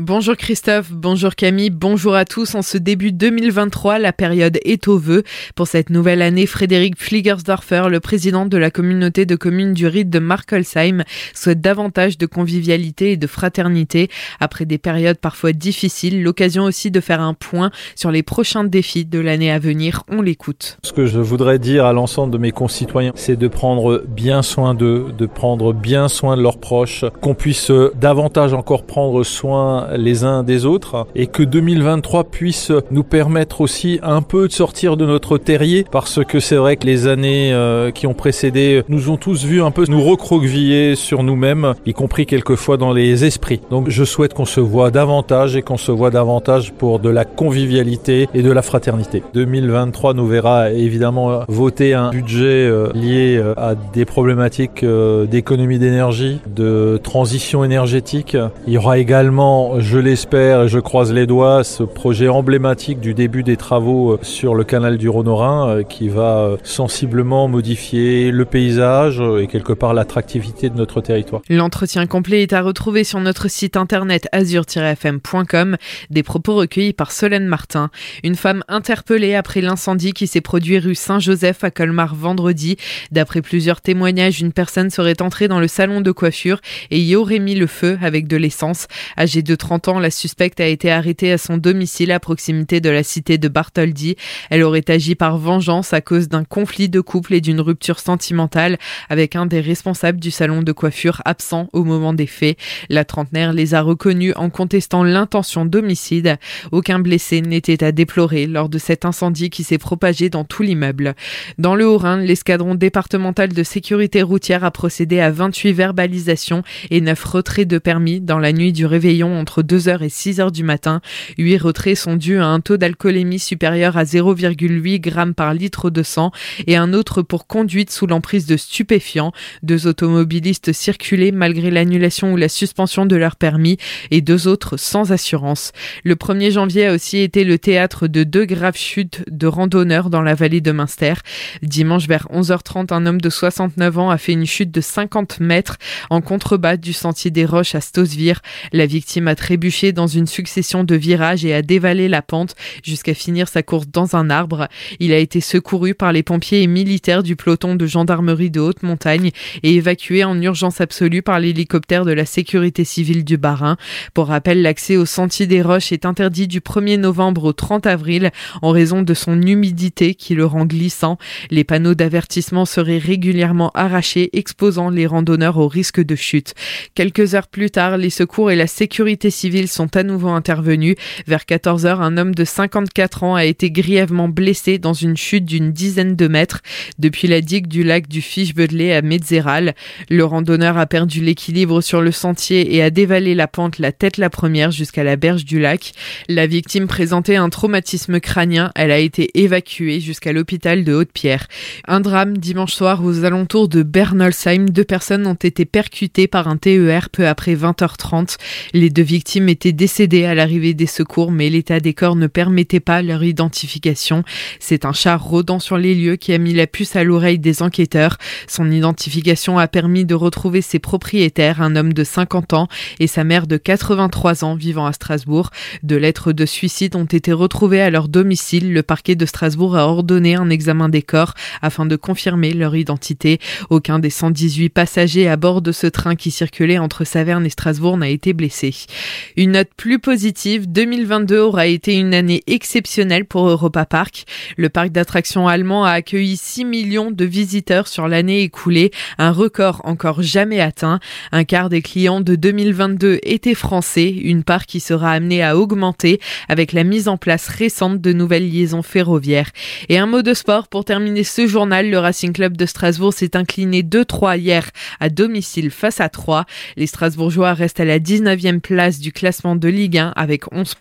Bonjour Christophe, bonjour Camille, bonjour à tous. En ce début 2023, la période est au vœu. Pour cette nouvelle année, Frédéric Fliegersdorfer, le président de la communauté de communes du Ride de Markelsheim, souhaite davantage de convivialité et de fraternité. Après des périodes parfois difficiles, l'occasion aussi de faire un point sur les prochains défis de l'année à venir. On l'écoute. Ce que je voudrais dire à l'ensemble de mes concitoyens, c'est de prendre bien soin d'eux, de prendre bien soin de leurs proches, qu'on puisse davantage encore prendre soin les uns des autres et que 2023 puisse nous permettre aussi un peu de sortir de notre terrier parce que c'est vrai que les années euh, qui ont précédé nous ont tous vu un peu nous recroqueviller sur nous-mêmes, y compris quelquevois dans les esprits. Donc je souhaite qu'on se voit davantage et qu'on se voit davantage pour de la convivialité et de la fraternité. 2023 nous verra évidemment voter un budget euh, lié euh, à des problématiques d'économie d'énergie, de transition énergétique. Il y aura également je l'espère et je croise les doigts, ce projet emblématique du début des travaux euh, sur le canal du Rhône-Rhin euh, qui va euh, sensiblement modifier le paysage et quelque part l'attractivité de notre territoire. L'entretien complet est à retrouver sur notre site internet azur-fm.com. Des propos recueillis par Solène Martin, une femme interpellée après l'incendie qui s'est produit rue Saint-Joseph à Colmar vendredi. D'après plusieurs témoignages, une personne serait entrée dans le salon de coiffure et y aurait mis le feu avec de l'essence. Âgée de 30 ans, la suspecte a été arrêtée à son domicile à proximité de la cité de Bartholdi. Elle aurait agi par vengeance à cause d'un conflit de couple et d'une rupture sentimentale avec un des responsables du salon de coiffure absent au moment des faits. La trentenaire les a reconnus en contestant l'intention d'homicide. Aucun blessé n'était à déplorer lors de cet incendie qui s'est propagé dans tout l'immeuble. Dans le Haut-Rhin, l'escadron départemental de sécurité routière a procédé à 28 verbalisations et 9 retraits de permis dans la nuit du réveillon entre 2h et 6h du matin. 8 retraits sont dus à un taux d'alcoolémie supérieur à 0,8 g par litre de sang et un autre pour conduite sous l'emprise de stupéfiants. Deux automobilistes circulaient malgré l'annulation ou la suspension de leur permis et deux autres sans assurance. Le 1er janvier a aussi été le théâtre de deux graves chutes de randonneurs dans la vallée de Münster. Dimanche vers 11h30, un homme de 69 ans a fait une chute de 50 mètres en contrebas du sentier des Roches à Stosvir. La victime a trébuché dans une succession de virages et a dévalé la pente jusqu'à finir sa course dans un arbre. Il a été secouru par les pompiers et militaires du peloton de gendarmerie de haute montagne et évacué en urgence absolue par l'hélicoptère de la sécurité civile du Barin. Pour rappel, l'accès au sentier des Roches est interdit du 1er novembre au 30 avril en raison de son humidité qui le rend glissant. Les panneaux d'avertissement seraient régulièrement arrachés, exposant les randonneurs au risque de chute. Quelques heures plus tard, les secours et la sécurité civils sont à nouveau intervenus. Vers 14 heures, un homme de 54 ans a été grièvement blessé dans une chute d'une dizaine de mètres depuis la digue du lac du Fischbödlé à Metzeral. Le randonneur a perdu l'équilibre sur le sentier et a dévalé la pente la tête la première jusqu'à la berge du lac. La victime présentait un traumatisme crânien. Elle a été évacuée jusqu'à l'hôpital de Haute-Pierre. Un drame dimanche soir aux alentours de Bernolsheim. Deux personnes ont été percutées par un TER peu après 20h30. Les deux victimes étaient décédées à l'arrivée des secours, mais l'état des corps ne permettait pas leur identification. C'est un char rôdant sur les lieux qui a mis la puce à l'oreille des enquêteurs. Son identification a permis de retrouver ses propriétaires, un homme de 50 ans et sa mère de 83 ans vivant à Strasbourg. Deux lettres de suicide ont été retrouvées à leur domicile. Le parquet de Strasbourg a ordonné un examen des corps afin de confirmer leur identité. Aucun des 118 passagers à bord de ce train qui circulait entre Saverne et Strasbourg n'a été blessé. Une note plus positive, 2022 aura été une année exceptionnelle pour Europa Park. Le parc d'attractions allemand a accueilli 6 millions de visiteurs sur l'année écoulée, un record encore jamais atteint. Un quart des clients de 2022 étaient français, une part qui sera amenée à augmenter avec la mise en place récente de nouvelles liaisons ferroviaires. Et un mot de sport pour terminer ce journal, le Racing Club de Strasbourg s'est incliné 2-3 hier à domicile face à 3. Les Strasbourgeois restent à la 19e place du classement de Ligue 1 avec 11 points.